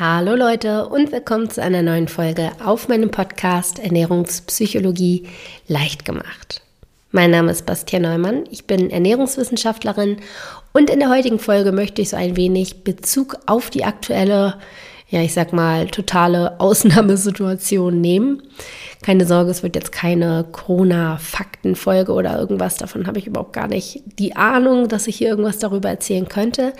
Hallo Leute und willkommen zu einer neuen Folge auf meinem Podcast Ernährungspsychologie leicht gemacht. Mein Name ist Bastian Neumann, ich bin Ernährungswissenschaftlerin und in der heutigen Folge möchte ich so ein wenig Bezug auf die aktuelle, ja ich sag mal, totale Ausnahmesituation nehmen. Keine Sorge, es wird jetzt keine Corona-Faktenfolge oder irgendwas. Davon habe ich überhaupt gar nicht die Ahnung, dass ich hier irgendwas darüber erzählen könnte.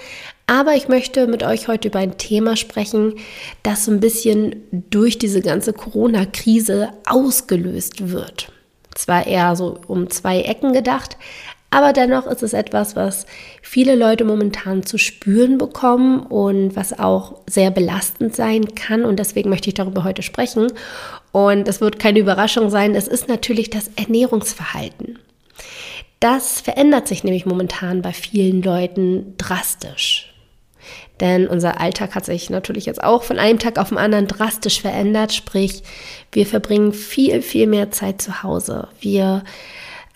Aber ich möchte mit euch heute über ein Thema sprechen, das so ein bisschen durch diese ganze Corona-Krise ausgelöst wird. Zwar eher so um zwei Ecken gedacht, aber dennoch ist es etwas, was viele Leute momentan zu spüren bekommen und was auch sehr belastend sein kann. Und deswegen möchte ich darüber heute sprechen. Und es wird keine Überraschung sein, es ist natürlich das Ernährungsverhalten. Das verändert sich nämlich momentan bei vielen Leuten drastisch. Denn unser Alltag hat sich natürlich jetzt auch von einem Tag auf den anderen drastisch verändert. Sprich, wir verbringen viel, viel mehr Zeit zu Hause. Wir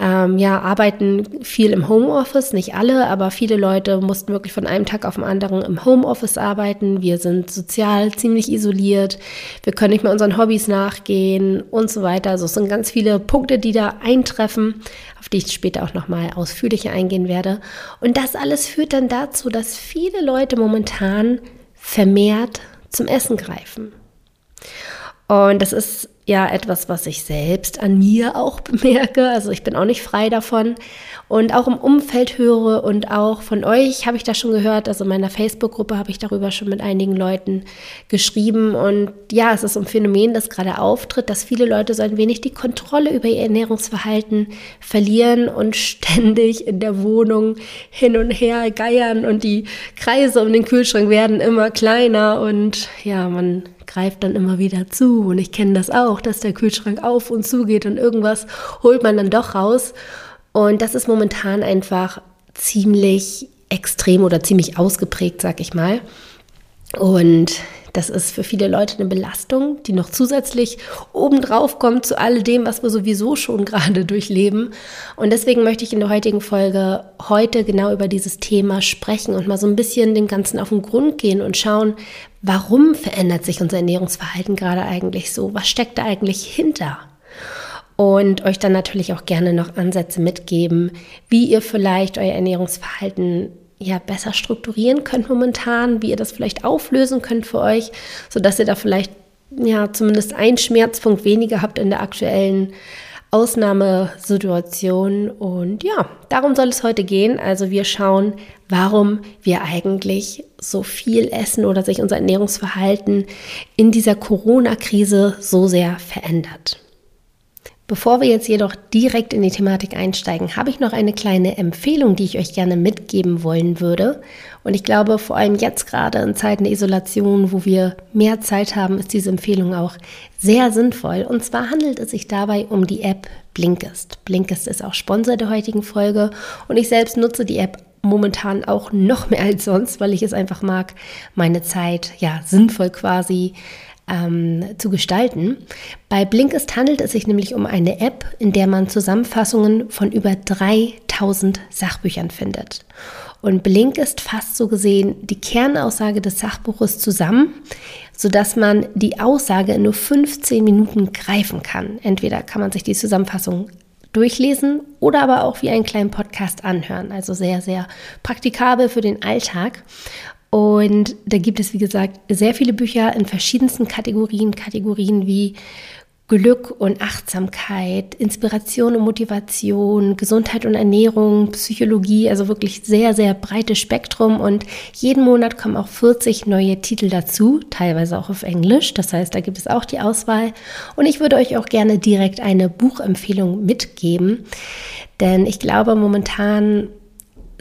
ähm, ja, arbeiten viel im Homeoffice, nicht alle, aber viele Leute mussten wirklich von einem Tag auf den anderen im Homeoffice arbeiten. Wir sind sozial ziemlich isoliert, wir können nicht mehr unseren Hobbys nachgehen und so weiter. Also es sind ganz viele Punkte, die da eintreffen, auf die ich später auch nochmal ausführlicher eingehen werde. Und das alles führt dann dazu, dass viele Leute momentan vermehrt zum Essen greifen. Und das ist ja etwas, was ich selbst an mir auch bemerke. Also ich bin auch nicht frei davon. Und auch im Umfeld höre und auch von euch habe ich das schon gehört. Also in meiner Facebook-Gruppe habe ich darüber schon mit einigen Leuten geschrieben. Und ja, es ist ein Phänomen, das gerade auftritt, dass viele Leute so ein wenig die Kontrolle über ihr Ernährungsverhalten verlieren und ständig in der Wohnung hin und her geiern und die Kreise um den Kühlschrank werden immer kleiner und ja, man greift dann immer wieder zu. Und ich kenne das auch, dass der Kühlschrank auf und zu geht und irgendwas holt man dann doch raus. Und das ist momentan einfach ziemlich extrem oder ziemlich ausgeprägt, sag ich mal. Und das ist für viele Leute eine Belastung, die noch zusätzlich obendrauf kommt zu all dem, was wir sowieso schon gerade durchleben. Und deswegen möchte ich in der heutigen Folge heute genau über dieses Thema sprechen und mal so ein bisschen dem Ganzen auf den Grund gehen und schauen, warum verändert sich unser Ernährungsverhalten gerade eigentlich so? Was steckt da eigentlich hinter? Und euch dann natürlich auch gerne noch Ansätze mitgeben, wie ihr vielleicht euer Ernährungsverhalten ja besser strukturieren könnt momentan, wie ihr das vielleicht auflösen könnt für euch, sodass ihr da vielleicht ja zumindest einen Schmerzpunkt weniger habt in der aktuellen Ausnahmesituation. Und ja, darum soll es heute gehen. Also wir schauen, warum wir eigentlich so viel essen oder sich unser Ernährungsverhalten in dieser Corona-Krise so sehr verändert. Bevor wir jetzt jedoch direkt in die Thematik einsteigen, habe ich noch eine kleine Empfehlung, die ich euch gerne mitgeben wollen würde. Und ich glaube, vor allem jetzt gerade in Zeiten der Isolation, wo wir mehr Zeit haben, ist diese Empfehlung auch sehr sinnvoll. Und zwar handelt es sich dabei um die App Blinkist. Blinkist ist auch Sponsor der heutigen Folge und ich selbst nutze die App momentan auch noch mehr als sonst, weil ich es einfach mag, meine Zeit ja sinnvoll quasi ähm, zu gestalten. Bei Blinkist handelt es sich nämlich um eine App, in der man Zusammenfassungen von über 3000 Sachbüchern findet. Und Blinkist fasst so gesehen die Kernaussage des Sachbuches zusammen, sodass man die Aussage in nur 15 Minuten greifen kann. Entweder kann man sich die Zusammenfassung durchlesen oder aber auch wie einen kleinen Podcast anhören. Also sehr, sehr praktikabel für den Alltag. Und da gibt es, wie gesagt, sehr viele Bücher in verschiedensten Kategorien, Kategorien wie Glück und Achtsamkeit, Inspiration und Motivation, Gesundheit und Ernährung, Psychologie, also wirklich sehr, sehr breites Spektrum. Und jeden Monat kommen auch 40 neue Titel dazu, teilweise auch auf Englisch. Das heißt, da gibt es auch die Auswahl. Und ich würde euch auch gerne direkt eine Buchempfehlung mitgeben, denn ich glaube, momentan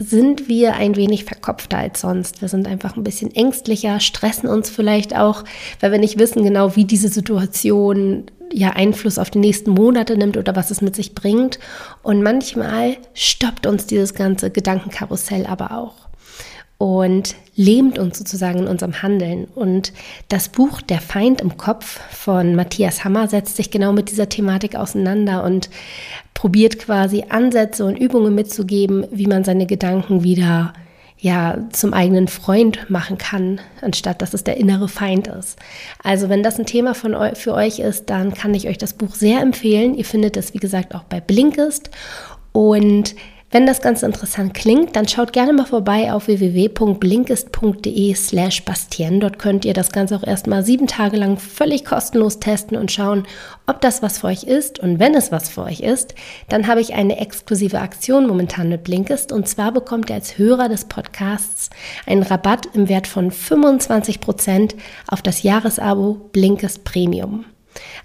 sind wir ein wenig verkopfter als sonst. Wir sind einfach ein bisschen ängstlicher, stressen uns vielleicht auch, weil wir nicht wissen genau, wie diese Situation ja Einfluss auf die nächsten Monate nimmt oder was es mit sich bringt. Und manchmal stoppt uns dieses ganze Gedankenkarussell aber auch und lähmt uns sozusagen in unserem Handeln. Und das Buch Der Feind im Kopf von Matthias Hammer setzt sich genau mit dieser Thematik auseinander und probiert quasi Ansätze und Übungen mitzugeben, wie man seine Gedanken wieder ja zum eigenen Freund machen kann, anstatt dass es der innere Feind ist. Also wenn das ein Thema von für euch ist, dann kann ich euch das Buch sehr empfehlen. Ihr findet es, wie gesagt, auch bei Blinkist. Und wenn das ganz interessant klingt, dann schaut gerne mal vorbei auf www.blinkist.de slash Bastien. Dort könnt ihr das Ganze auch erstmal sieben Tage lang völlig kostenlos testen und schauen, ob das was für euch ist. Und wenn es was für euch ist, dann habe ich eine exklusive Aktion momentan mit Blinkist. Und zwar bekommt ihr als Hörer des Podcasts einen Rabatt im Wert von 25 Prozent auf das Jahresabo Blinkist Premium.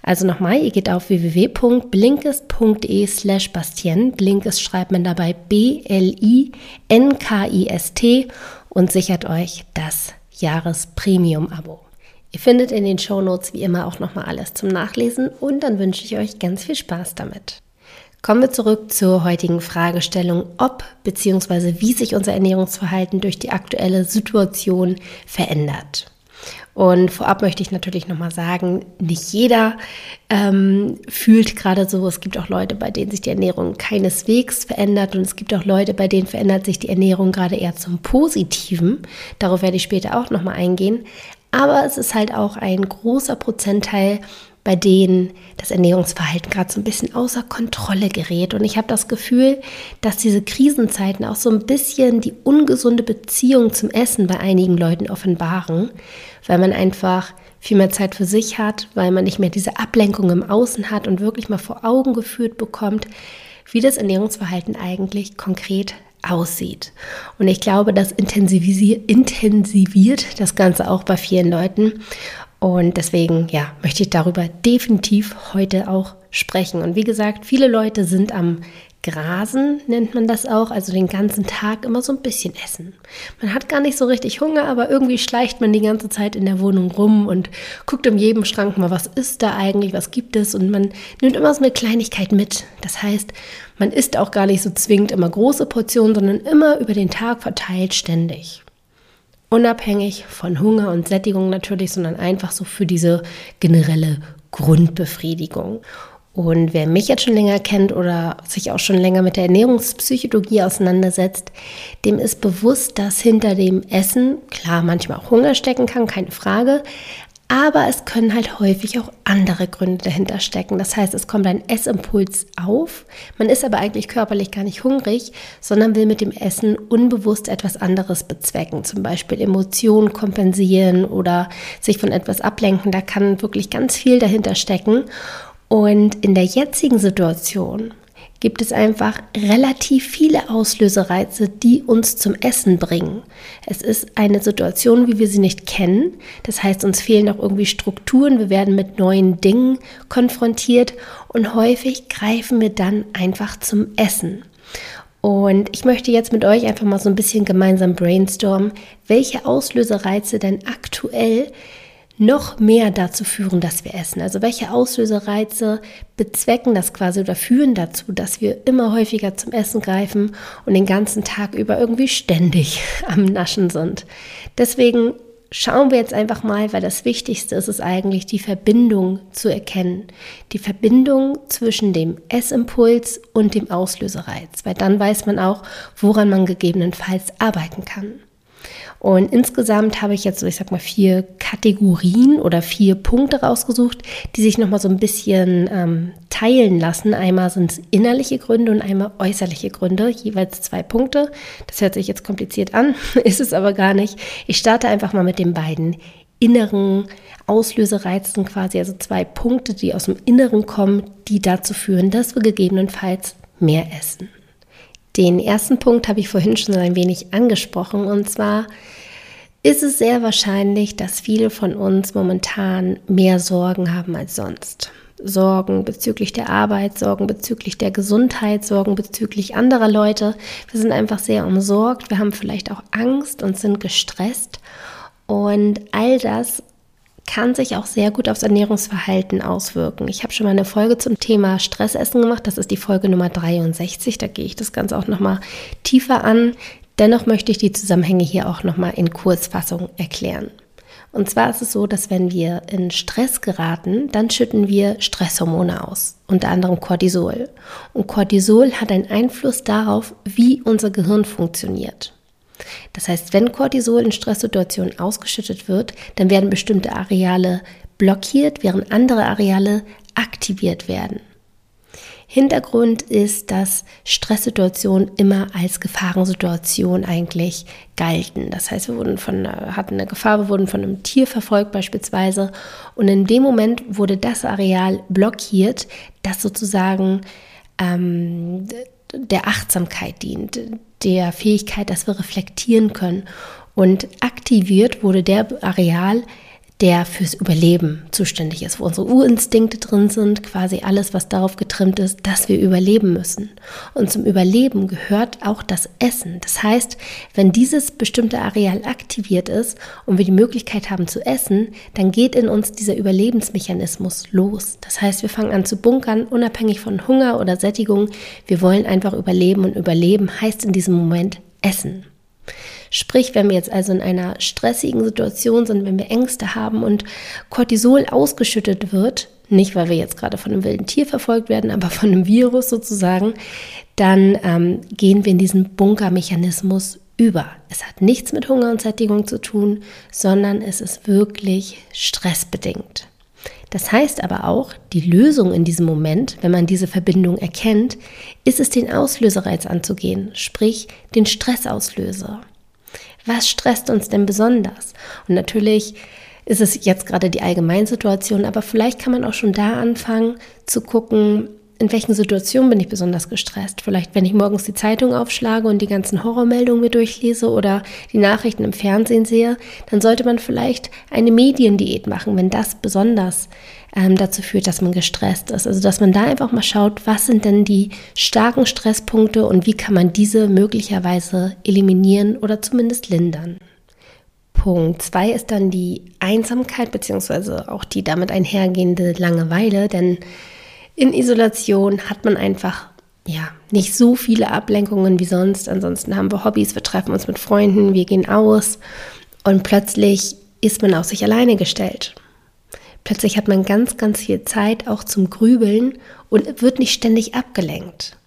Also nochmal, ihr geht auf www.blinkist.de slash Bastien. Blinkist schreibt man dabei B-L-I-N-K-I-S-T und sichert euch das Jahrespremium-Abo. Ihr findet in den Shownotes wie immer auch nochmal alles zum Nachlesen und dann wünsche ich euch ganz viel Spaß damit. Kommen wir zurück zur heutigen Fragestellung, ob bzw. wie sich unser Ernährungsverhalten durch die aktuelle Situation verändert. Und vorab möchte ich natürlich nochmal sagen, nicht jeder ähm, fühlt gerade so. Es gibt auch Leute, bei denen sich die Ernährung keineswegs verändert und es gibt auch Leute, bei denen verändert sich die Ernährung gerade eher zum Positiven. Darauf werde ich später auch nochmal eingehen. Aber es ist halt auch ein großer Prozentteil, bei denen das Ernährungsverhalten gerade so ein bisschen außer Kontrolle gerät. Und ich habe das Gefühl, dass diese Krisenzeiten auch so ein bisschen die ungesunde Beziehung zum Essen bei einigen Leuten offenbaren, weil man einfach viel mehr Zeit für sich hat, weil man nicht mehr diese Ablenkung im Außen hat und wirklich mal vor Augen geführt bekommt, wie das Ernährungsverhalten eigentlich konkret aussieht. Und ich glaube, das intensiviert, intensiviert das Ganze auch bei vielen Leuten. Und deswegen, ja, möchte ich darüber definitiv heute auch sprechen. Und wie gesagt, viele Leute sind am Grasen, nennt man das auch, also den ganzen Tag immer so ein bisschen essen. Man hat gar nicht so richtig Hunger, aber irgendwie schleicht man die ganze Zeit in der Wohnung rum und guckt um jedem Schrank mal, was ist da eigentlich, was gibt es und man nimmt immer so eine Kleinigkeit mit. Das heißt, man isst auch gar nicht so zwingend immer große Portionen, sondern immer über den Tag verteilt ständig unabhängig von Hunger und Sättigung natürlich, sondern einfach so für diese generelle Grundbefriedigung. Und wer mich jetzt schon länger kennt oder sich auch schon länger mit der Ernährungspsychologie auseinandersetzt, dem ist bewusst, dass hinter dem Essen, klar, manchmal auch Hunger stecken kann, keine Frage, aber es können halt häufig auch andere Gründe dahinter stecken. Das heißt, es kommt ein Essimpuls auf. Man ist aber eigentlich körperlich gar nicht hungrig, sondern will mit dem Essen unbewusst etwas anderes bezwecken. Zum Beispiel Emotionen kompensieren oder sich von etwas ablenken. Da kann wirklich ganz viel dahinter stecken. Und in der jetzigen Situation gibt es einfach relativ viele Auslösereize, die uns zum Essen bringen. Es ist eine Situation, wie wir sie nicht kennen. Das heißt, uns fehlen auch irgendwie Strukturen. Wir werden mit neuen Dingen konfrontiert und häufig greifen wir dann einfach zum Essen. Und ich möchte jetzt mit euch einfach mal so ein bisschen gemeinsam brainstormen, welche Auslösereize denn aktuell noch mehr dazu führen, dass wir essen. Also welche Auslösereize bezwecken das quasi oder führen dazu, dass wir immer häufiger zum Essen greifen und den ganzen Tag über irgendwie ständig am Naschen sind. Deswegen schauen wir jetzt einfach mal, weil das Wichtigste ist es eigentlich, die Verbindung zu erkennen. Die Verbindung zwischen dem Essimpuls und dem Auslösereiz, weil dann weiß man auch, woran man gegebenenfalls arbeiten kann. Und insgesamt habe ich jetzt ich sag mal, vier Kategorien oder vier Punkte rausgesucht, die sich nochmal so ein bisschen ähm, teilen lassen. Einmal sind es innerliche Gründe und einmal äußerliche Gründe, jeweils zwei Punkte. Das hört sich jetzt kompliziert an, ist es aber gar nicht. Ich starte einfach mal mit den beiden inneren Auslösereizen quasi, also zwei Punkte, die aus dem Inneren kommen, die dazu führen, dass wir gegebenenfalls mehr essen. Den ersten Punkt habe ich vorhin schon ein wenig angesprochen und zwar ist es sehr wahrscheinlich, dass viele von uns momentan mehr Sorgen haben als sonst. Sorgen bezüglich der Arbeit, Sorgen bezüglich der Gesundheit, Sorgen bezüglich anderer Leute. Wir sind einfach sehr umsorgt, wir haben vielleicht auch Angst und sind gestresst. Und all das kann sich auch sehr gut aufs Ernährungsverhalten auswirken. Ich habe schon mal eine Folge zum Thema Stressessen gemacht. Das ist die Folge Nummer 63. Da gehe ich das Ganze auch nochmal tiefer an. Dennoch möchte ich die Zusammenhänge hier auch nochmal in Kurzfassung erklären. Und zwar ist es so, dass wenn wir in Stress geraten, dann schütten wir Stresshormone aus, unter anderem Cortisol. Und Cortisol hat einen Einfluss darauf, wie unser Gehirn funktioniert. Das heißt, wenn Cortisol in Stresssituationen ausgeschüttet wird, dann werden bestimmte Areale blockiert, während andere Areale aktiviert werden. Hintergrund ist, dass Stresssituationen immer als Gefahrensituation eigentlich galten. Das heißt, wir wurden von, hatten eine Gefahr, wir wurden von einem Tier verfolgt beispielsweise. Und in dem Moment wurde das Areal blockiert, das sozusagen ähm, der Achtsamkeit dient, der Fähigkeit, dass wir reflektieren können. Und aktiviert wurde der Areal, der fürs Überleben zuständig ist, wo unsere Urinstinkte drin sind, quasi alles, was darauf getrimmt ist, dass wir überleben müssen. Und zum Überleben gehört auch das Essen. Das heißt, wenn dieses bestimmte Areal aktiviert ist und wir die Möglichkeit haben zu essen, dann geht in uns dieser Überlebensmechanismus los. Das heißt, wir fangen an zu bunkern, unabhängig von Hunger oder Sättigung. Wir wollen einfach überleben und überleben heißt in diesem Moment essen. Sprich, wenn wir jetzt also in einer stressigen Situation sind, wenn wir Ängste haben und Cortisol ausgeschüttet wird, nicht weil wir jetzt gerade von einem wilden Tier verfolgt werden, aber von einem Virus sozusagen, dann ähm, gehen wir in diesen Bunkermechanismus über. Es hat nichts mit Hunger und Sättigung zu tun, sondern es ist wirklich stressbedingt. Das heißt aber auch, die Lösung in diesem Moment, wenn man diese Verbindung erkennt, ist es, den Auslösereiz anzugehen, sprich den Stressauslöser. Was stresst uns denn besonders? Und natürlich ist es jetzt gerade die Allgemeinsituation, aber vielleicht kann man auch schon da anfangen zu gucken, in welchen Situationen bin ich besonders gestresst? Vielleicht, wenn ich morgens die Zeitung aufschlage und die ganzen Horrormeldungen mir durchlese oder die Nachrichten im Fernsehen sehe, dann sollte man vielleicht eine Mediendiät machen, wenn das besonders ähm, dazu führt, dass man gestresst ist. Also, dass man da einfach mal schaut, was sind denn die starken Stresspunkte und wie kann man diese möglicherweise eliminieren oder zumindest lindern. Punkt 2 ist dann die Einsamkeit beziehungsweise auch die damit einhergehende Langeweile, denn in Isolation hat man einfach ja, nicht so viele Ablenkungen wie sonst. Ansonsten haben wir Hobbys, wir treffen uns mit Freunden, wir gehen aus und plötzlich ist man auf sich alleine gestellt. Plötzlich hat man ganz, ganz viel Zeit auch zum Grübeln und wird nicht ständig abgelenkt.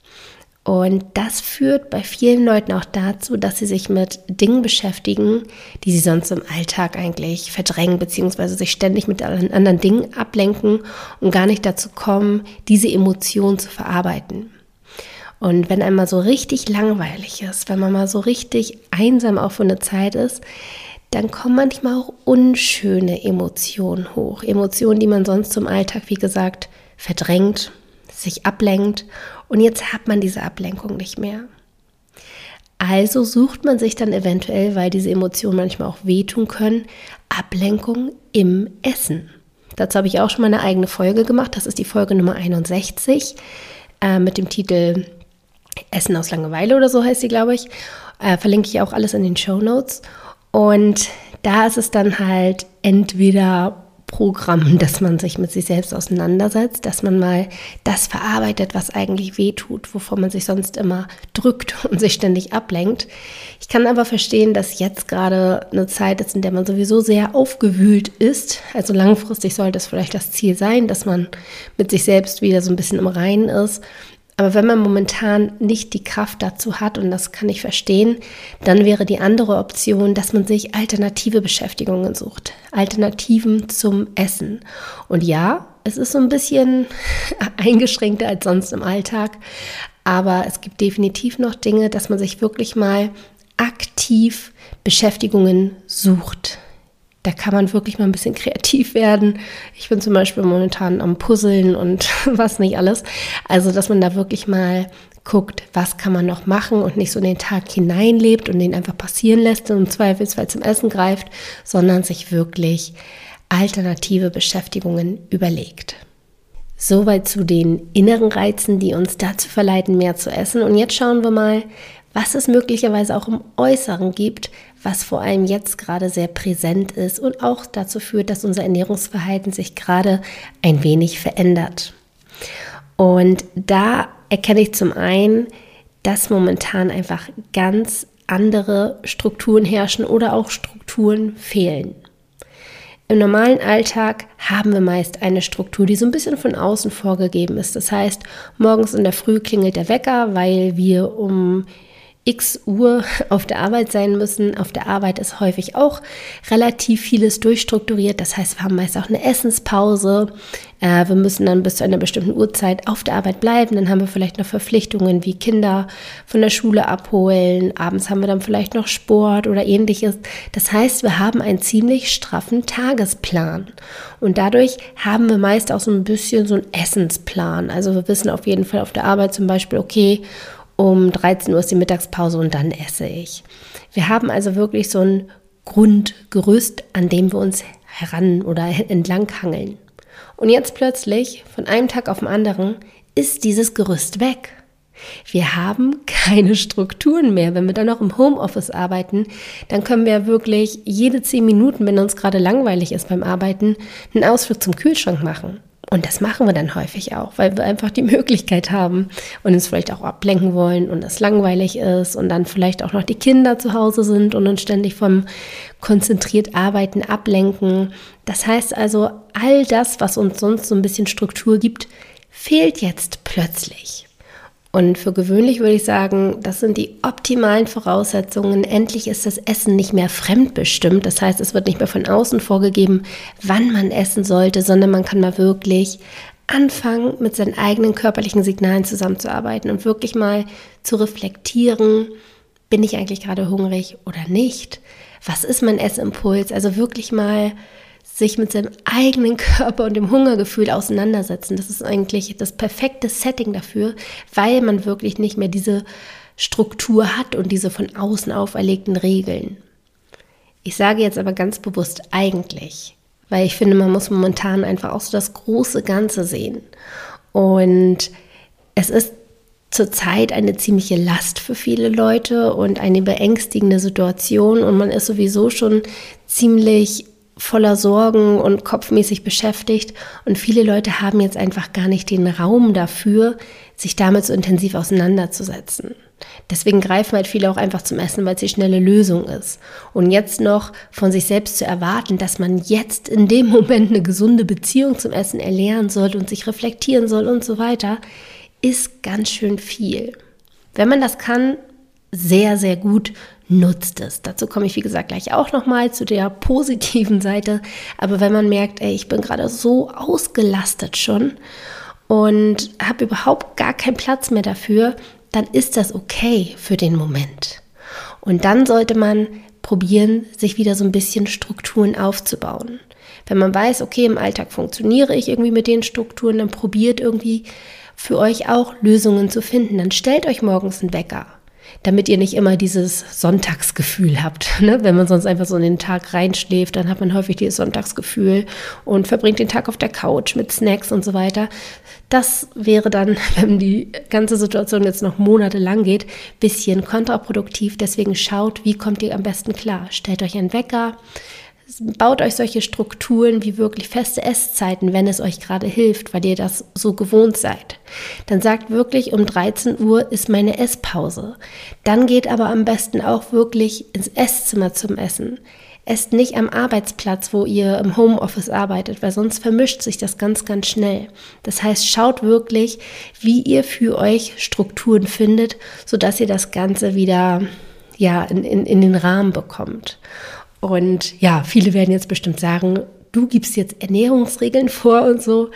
Und das führt bei vielen Leuten auch dazu, dass sie sich mit Dingen beschäftigen, die sie sonst im Alltag eigentlich verdrängen, beziehungsweise sich ständig mit anderen Dingen ablenken und gar nicht dazu kommen, diese Emotionen zu verarbeiten. Und wenn einmal so richtig langweilig ist, wenn man mal so richtig einsam auch für eine Zeit ist, dann kommen manchmal auch unschöne Emotionen hoch. Emotionen, die man sonst zum Alltag, wie gesagt, verdrängt, sich ablenkt und jetzt hat man diese Ablenkung nicht mehr. Also sucht man sich dann eventuell, weil diese Emotionen manchmal auch wehtun können, Ablenkung im Essen. Dazu habe ich auch schon mal eine eigene Folge gemacht. Das ist die Folge Nummer 61 äh, mit dem Titel Essen aus Langeweile oder so heißt sie, glaube ich. Äh, verlinke ich auch alles in den Show Notes. Und da ist es dann halt entweder Programm, dass man sich mit sich selbst auseinandersetzt, dass man mal das verarbeitet, was eigentlich wehtut, wovor man sich sonst immer drückt und sich ständig ablenkt. Ich kann aber verstehen, dass jetzt gerade eine Zeit ist, in der man sowieso sehr aufgewühlt ist. Also langfristig sollte es vielleicht das Ziel sein, dass man mit sich selbst wieder so ein bisschen im Reinen ist aber wenn man momentan nicht die Kraft dazu hat, und das kann ich verstehen, dann wäre die andere Option, dass man sich alternative Beschäftigungen sucht. Alternativen zum Essen. Und ja, es ist so ein bisschen eingeschränkter als sonst im Alltag. Aber es gibt definitiv noch Dinge, dass man sich wirklich mal aktiv Beschäftigungen sucht da kann man wirklich mal ein bisschen kreativ werden. Ich bin zum Beispiel momentan am Puzzeln und was nicht alles. Also, dass man da wirklich mal guckt, was kann man noch machen und nicht so in den Tag hineinlebt und den einfach passieren lässt und im Zweifelsfall zum Essen greift, sondern sich wirklich alternative Beschäftigungen überlegt. Soweit zu den inneren Reizen, die uns dazu verleiten, mehr zu essen. Und jetzt schauen wir mal, was es möglicherweise auch im Äußeren gibt, was vor allem jetzt gerade sehr präsent ist und auch dazu führt, dass unser Ernährungsverhalten sich gerade ein wenig verändert. Und da erkenne ich zum einen, dass momentan einfach ganz andere Strukturen herrschen oder auch Strukturen fehlen. Im normalen Alltag haben wir meist eine Struktur, die so ein bisschen von außen vorgegeben ist. Das heißt, morgens in der Früh klingelt der Wecker, weil wir um x Uhr auf der Arbeit sein müssen. Auf der Arbeit ist häufig auch relativ vieles durchstrukturiert. Das heißt, wir haben meist auch eine Essenspause. Äh, wir müssen dann bis zu einer bestimmten Uhrzeit auf der Arbeit bleiben. Dann haben wir vielleicht noch Verpflichtungen wie Kinder von der Schule abholen. Abends haben wir dann vielleicht noch Sport oder ähnliches. Das heißt, wir haben einen ziemlich straffen Tagesplan. Und dadurch haben wir meist auch so ein bisschen so einen Essensplan. Also wir wissen auf jeden Fall auf der Arbeit zum Beispiel, okay, um 13 Uhr ist die Mittagspause und dann esse ich. Wir haben also wirklich so ein Grundgerüst, an dem wir uns heran oder entlang hangeln. Und jetzt plötzlich, von einem Tag auf den anderen, ist dieses Gerüst weg. Wir haben keine Strukturen mehr. Wenn wir dann noch im Homeoffice arbeiten, dann können wir wirklich jede zehn Minuten, wenn uns gerade langweilig ist beim Arbeiten, einen Ausflug zum Kühlschrank machen. Und das machen wir dann häufig auch, weil wir einfach die Möglichkeit haben und uns vielleicht auch ablenken wollen und es langweilig ist und dann vielleicht auch noch die Kinder zu Hause sind und uns ständig vom konzentriert Arbeiten ablenken. Das heißt also, all das, was uns sonst so ein bisschen Struktur gibt, fehlt jetzt plötzlich. Und für gewöhnlich würde ich sagen, das sind die optimalen Voraussetzungen. Endlich ist das Essen nicht mehr fremdbestimmt. Das heißt, es wird nicht mehr von außen vorgegeben, wann man essen sollte, sondern man kann mal wirklich anfangen, mit seinen eigenen körperlichen Signalen zusammenzuarbeiten und wirklich mal zu reflektieren, bin ich eigentlich gerade hungrig oder nicht? Was ist mein Essimpuls? Also wirklich mal sich mit seinem eigenen Körper und dem Hungergefühl auseinandersetzen. Das ist eigentlich das perfekte Setting dafür, weil man wirklich nicht mehr diese Struktur hat und diese von außen auferlegten Regeln. Ich sage jetzt aber ganz bewusst eigentlich, weil ich finde, man muss momentan einfach auch so das große Ganze sehen. Und es ist zurzeit eine ziemliche Last für viele Leute und eine beängstigende Situation und man ist sowieso schon ziemlich voller Sorgen und kopfmäßig beschäftigt und viele Leute haben jetzt einfach gar nicht den Raum dafür, sich damit so intensiv auseinanderzusetzen. Deswegen greifen halt viele auch einfach zum Essen, weil es die schnelle Lösung ist. Und jetzt noch von sich selbst zu erwarten, dass man jetzt in dem Moment eine gesunde Beziehung zum Essen erlernen soll und sich reflektieren soll und so weiter, ist ganz schön viel. Wenn man das kann, sehr, sehr gut nutzt es. Dazu komme ich, wie gesagt, gleich auch nochmal zu der positiven Seite. Aber wenn man merkt, ey, ich bin gerade so ausgelastet schon und habe überhaupt gar keinen Platz mehr dafür, dann ist das okay für den Moment. Und dann sollte man probieren, sich wieder so ein bisschen Strukturen aufzubauen. Wenn man weiß, okay, im Alltag funktioniere ich irgendwie mit den Strukturen, dann probiert irgendwie für euch auch Lösungen zu finden. Dann stellt euch morgens einen Wecker damit ihr nicht immer dieses Sonntagsgefühl habt. Ne? Wenn man sonst einfach so in den Tag reinschläft, dann hat man häufig dieses Sonntagsgefühl und verbringt den Tag auf der Couch mit Snacks und so weiter. Das wäre dann, wenn die ganze Situation jetzt noch monatelang geht, bisschen kontraproduktiv. Deswegen schaut, wie kommt ihr am besten klar. Stellt euch einen Wecker, baut euch solche Strukturen wie wirklich feste Esszeiten, wenn es euch gerade hilft, weil ihr das so gewohnt seid. Dann sagt wirklich, um 13 Uhr ist meine Esspause. Dann geht aber am besten auch wirklich ins Esszimmer zum Essen. Esst nicht am Arbeitsplatz, wo ihr im Homeoffice arbeitet, weil sonst vermischt sich das ganz, ganz schnell. Das heißt, schaut wirklich, wie ihr für euch Strukturen findet, sodass ihr das Ganze wieder ja, in, in, in den Rahmen bekommt. Und ja, viele werden jetzt bestimmt sagen, du gibst jetzt Ernährungsregeln vor und so.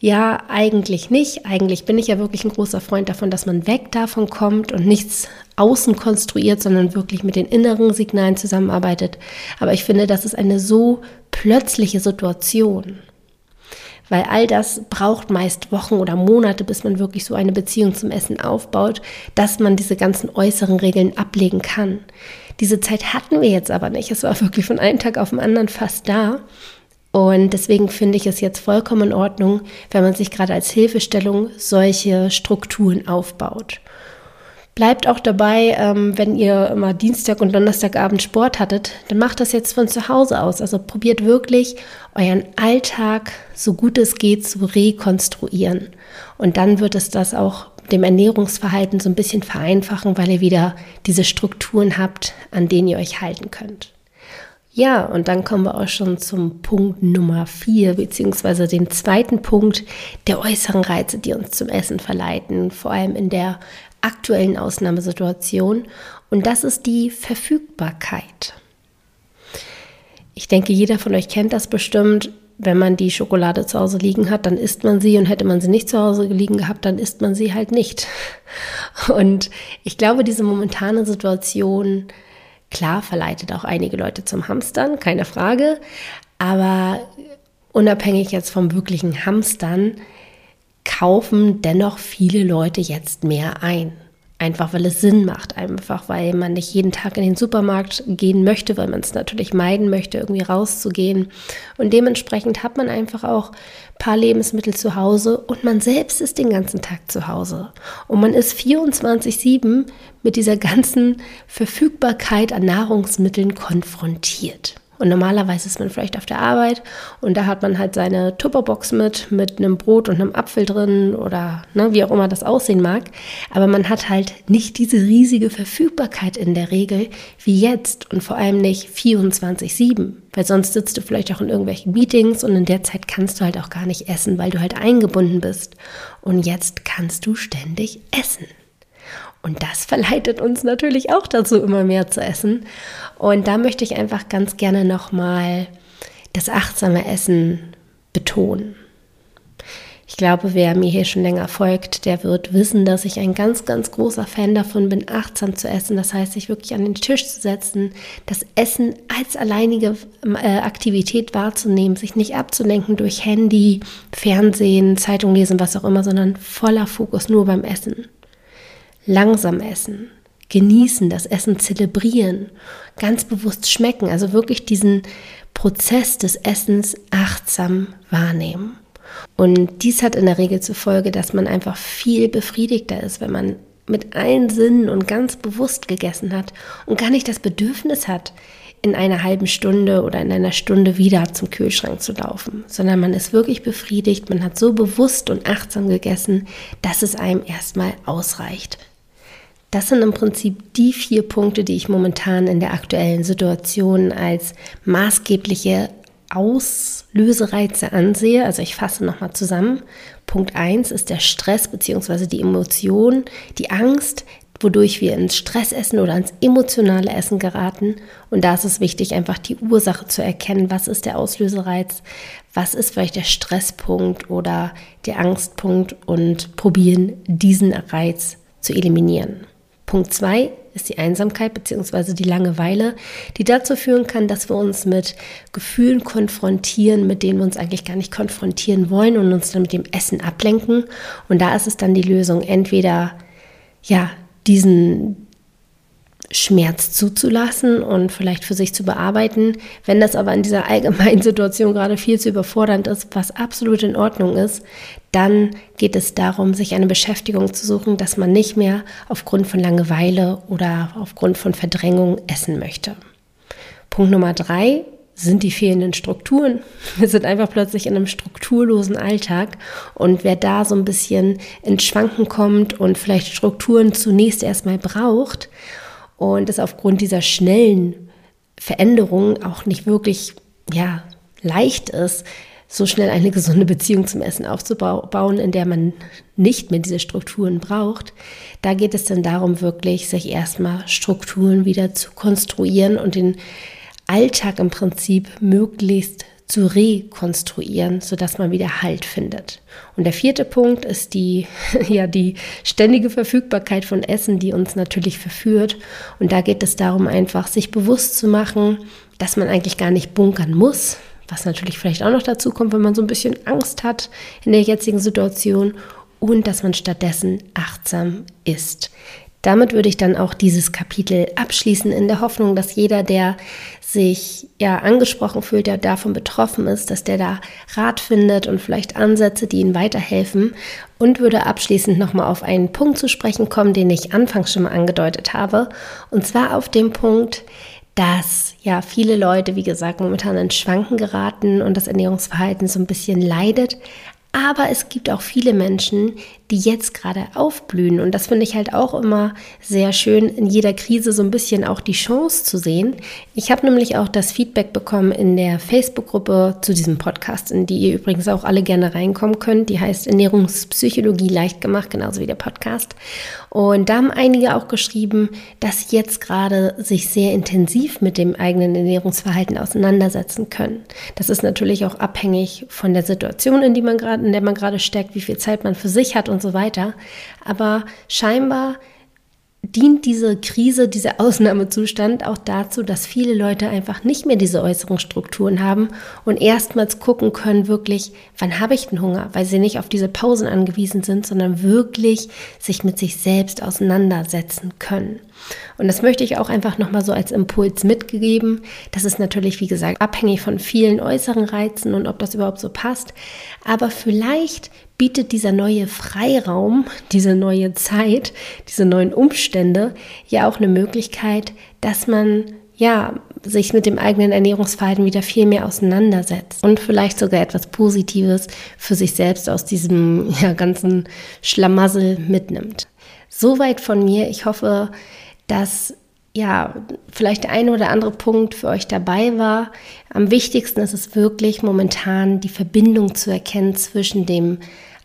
Ja, eigentlich nicht. Eigentlich bin ich ja wirklich ein großer Freund davon, dass man weg davon kommt und nichts außen konstruiert, sondern wirklich mit den inneren Signalen zusammenarbeitet. Aber ich finde, das ist eine so plötzliche Situation. Weil all das braucht meist Wochen oder Monate, bis man wirklich so eine Beziehung zum Essen aufbaut, dass man diese ganzen äußeren Regeln ablegen kann. Diese Zeit hatten wir jetzt aber nicht. Es war wirklich von einem Tag auf den anderen fast da. Und deswegen finde ich es jetzt vollkommen in Ordnung, wenn man sich gerade als Hilfestellung solche Strukturen aufbaut. Bleibt auch dabei, ähm, wenn ihr immer Dienstag und Donnerstagabend Sport hattet, dann macht das jetzt von zu Hause aus. Also probiert wirklich euren Alltag so gut es geht zu rekonstruieren. Und dann wird es das auch dem Ernährungsverhalten so ein bisschen vereinfachen, weil ihr wieder diese Strukturen habt, an denen ihr euch halten könnt. Ja, und dann kommen wir auch schon zum Punkt Nummer vier, beziehungsweise den zweiten Punkt der äußeren Reize, die uns zum Essen verleiten, vor allem in der aktuellen Ausnahmesituation und das ist die Verfügbarkeit. Ich denke, jeder von euch kennt das bestimmt. Wenn man die Schokolade zu Hause liegen hat, dann isst man sie und hätte man sie nicht zu Hause liegen gehabt, dann isst man sie halt nicht. Und ich glaube, diese momentane Situation, klar, verleitet auch einige Leute zum Hamstern, keine Frage. Aber unabhängig jetzt vom wirklichen Hamstern, kaufen dennoch viele Leute jetzt mehr ein. Einfach weil es Sinn macht, einfach weil man nicht jeden Tag in den Supermarkt gehen möchte, weil man es natürlich meiden möchte, irgendwie rauszugehen. Und dementsprechend hat man einfach auch ein paar Lebensmittel zu Hause und man selbst ist den ganzen Tag zu Hause. Und man ist 24-7 mit dieser ganzen Verfügbarkeit an Nahrungsmitteln konfrontiert. Und normalerweise ist man vielleicht auf der Arbeit und da hat man halt seine Tupperbox mit, mit einem Brot und einem Apfel drin oder ne, wie auch immer das aussehen mag. Aber man hat halt nicht diese riesige Verfügbarkeit in der Regel wie jetzt und vor allem nicht 24-7. Weil sonst sitzt du vielleicht auch in irgendwelchen Meetings und in der Zeit kannst du halt auch gar nicht essen, weil du halt eingebunden bist. Und jetzt kannst du ständig essen. Und das verleitet uns natürlich auch dazu, immer mehr zu essen. Und da möchte ich einfach ganz gerne nochmal das achtsame Essen betonen. Ich glaube, wer mir hier schon länger folgt, der wird wissen, dass ich ein ganz, ganz großer Fan davon bin, achtsam zu essen. Das heißt, sich wirklich an den Tisch zu setzen, das Essen als alleinige äh, Aktivität wahrzunehmen, sich nicht abzulenken durch Handy, Fernsehen, Zeitung lesen, was auch immer, sondern voller Fokus nur beim Essen langsam essen, genießen, das Essen zelebrieren, ganz bewusst schmecken, also wirklich diesen Prozess des Essens achtsam wahrnehmen. Und dies hat in der Regel zur Folge, dass man einfach viel befriedigter ist, wenn man mit allen Sinnen und ganz bewusst gegessen hat und gar nicht das Bedürfnis hat, in einer halben Stunde oder in einer Stunde wieder zum Kühlschrank zu laufen, sondern man ist wirklich befriedigt, man hat so bewusst und achtsam gegessen, dass es einem erstmal ausreicht. Das sind im Prinzip die vier Punkte, die ich momentan in der aktuellen Situation als maßgebliche Auslösereize ansehe. Also ich fasse nochmal zusammen. Punkt 1 ist der Stress bzw. die Emotion, die Angst, wodurch wir ins Stressessen oder ins emotionale Essen geraten. Und da ist es wichtig, einfach die Ursache zu erkennen. Was ist der Auslösereiz? Was ist vielleicht der Stresspunkt oder der Angstpunkt? Und probieren, diesen Reiz zu eliminieren. Punkt zwei ist die Einsamkeit bzw. die Langeweile, die dazu führen kann, dass wir uns mit Gefühlen konfrontieren, mit denen wir uns eigentlich gar nicht konfrontieren wollen und uns dann mit dem Essen ablenken. Und da ist es dann die Lösung, entweder ja, diesen, Schmerz zuzulassen und vielleicht für sich zu bearbeiten. Wenn das aber in dieser allgemeinen Situation gerade viel zu überfordernd ist, was absolut in Ordnung ist, dann geht es darum, sich eine Beschäftigung zu suchen, dass man nicht mehr aufgrund von Langeweile oder aufgrund von Verdrängung essen möchte. Punkt Nummer drei sind die fehlenden Strukturen. Wir sind einfach plötzlich in einem strukturlosen Alltag und wer da so ein bisschen ins Schwanken kommt und vielleicht Strukturen zunächst erstmal braucht und es aufgrund dieser schnellen Veränderungen auch nicht wirklich ja, leicht ist, so schnell eine gesunde Beziehung zum Essen aufzubauen, in der man nicht mehr diese Strukturen braucht. Da geht es dann darum, wirklich sich erstmal Strukturen wieder zu konstruieren und den Alltag im Prinzip möglichst zu rekonstruieren, sodass man wieder Halt findet. Und der vierte Punkt ist die, ja, die ständige Verfügbarkeit von Essen, die uns natürlich verführt. Und da geht es darum, einfach sich bewusst zu machen, dass man eigentlich gar nicht bunkern muss, was natürlich vielleicht auch noch dazu kommt, wenn man so ein bisschen Angst hat in der jetzigen Situation und dass man stattdessen achtsam ist. Damit würde ich dann auch dieses Kapitel abschließen, in der Hoffnung, dass jeder, der sich ja angesprochen fühlt, der davon betroffen ist, dass der da Rat findet und vielleicht Ansätze, die ihm weiterhelfen. Und würde abschließend nochmal auf einen Punkt zu sprechen kommen, den ich anfangs schon mal angedeutet habe. Und zwar auf den Punkt, dass ja viele Leute, wie gesagt, momentan in Schwanken geraten und das Ernährungsverhalten so ein bisschen leidet, Aber es gibt auch viele Menschen, die jetzt gerade aufblühen. Und das finde ich halt auch immer sehr schön, in jeder Krise so ein bisschen auch die Chance zu sehen. Ich habe nämlich auch das Feedback bekommen in der Facebook-Gruppe zu diesem Podcast, in die ihr übrigens auch alle gerne reinkommen könnt. Die heißt Ernährungspsychologie leicht gemacht, genauso wie der Podcast. Und da haben einige auch geschrieben, dass jetzt gerade sich sehr intensiv mit dem eigenen Ernährungsverhalten auseinandersetzen können. Das ist natürlich auch abhängig von der Situation, in, die man grad, in der man gerade steckt, wie viel Zeit man für sich hat und so weiter. Aber scheinbar dient diese Krise, dieser Ausnahmezustand auch dazu, dass viele Leute einfach nicht mehr diese äußeren Strukturen haben und erstmals gucken können, wirklich, wann habe ich den Hunger, weil sie nicht auf diese Pausen angewiesen sind, sondern wirklich sich mit sich selbst auseinandersetzen können. Und das möchte ich auch einfach nochmal so als Impuls mitgegeben. Das ist natürlich, wie gesagt, abhängig von vielen äußeren Reizen und ob das überhaupt so passt. Aber vielleicht bietet dieser neue Freiraum, diese neue Zeit, diese neuen Umstände ja auch eine Möglichkeit, dass man ja, sich mit dem eigenen Ernährungsverhalten wieder viel mehr auseinandersetzt und vielleicht sogar etwas Positives für sich selbst aus diesem ja, ganzen Schlamassel mitnimmt. Soweit von mir. Ich hoffe, dass ja, vielleicht der eine oder andere Punkt für euch dabei war. Am wichtigsten ist es wirklich momentan die Verbindung zu erkennen zwischen dem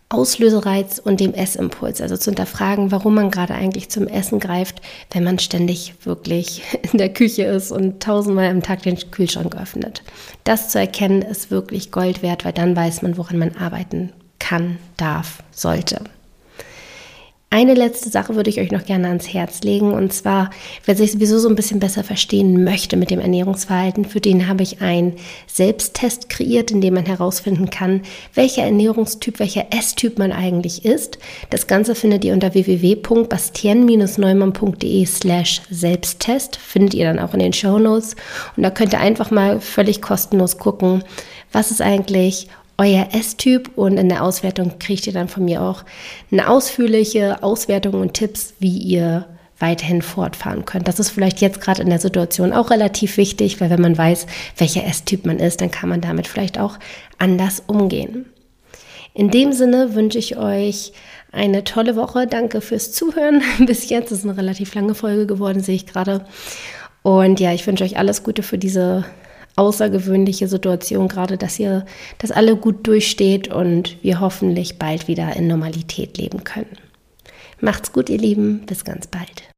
Auslösereiz und dem Essimpuls. Also zu hinterfragen, warum man gerade eigentlich zum Essen greift, wenn man ständig wirklich in der Küche ist und tausendmal am Tag den Kühlschrank öffnet. Das zu erkennen ist wirklich Gold wert, weil dann weiß man, woran man arbeiten kann, darf, sollte. Eine letzte Sache würde ich euch noch gerne ans Herz legen. Und zwar, wer sich sowieso so ein bisschen besser verstehen möchte mit dem Ernährungsverhalten, für den habe ich einen Selbsttest kreiert, in dem man herausfinden kann, welcher Ernährungstyp, welcher Esstyp man eigentlich ist. Das Ganze findet ihr unter www.bastien-neumann.de slash Selbsttest. Findet ihr dann auch in den Show Notes. Und da könnt ihr einfach mal völlig kostenlos gucken, was ist eigentlich euer S-Typ und in der Auswertung kriegt ihr dann von mir auch eine ausführliche Auswertung und Tipps, wie ihr weiterhin fortfahren könnt. Das ist vielleicht jetzt gerade in der Situation auch relativ wichtig, weil wenn man weiß, welcher S-Typ man ist, dann kann man damit vielleicht auch anders umgehen. In dem Sinne wünsche ich euch eine tolle Woche. Danke fürs Zuhören. Bis jetzt ist eine relativ lange Folge geworden, sehe ich gerade. Und ja, ich wünsche euch alles Gute für diese außergewöhnliche Situation gerade, dass ihr das alle gut durchsteht und wir hoffentlich bald wieder in Normalität leben können. Macht's gut, ihr Lieben. Bis ganz bald.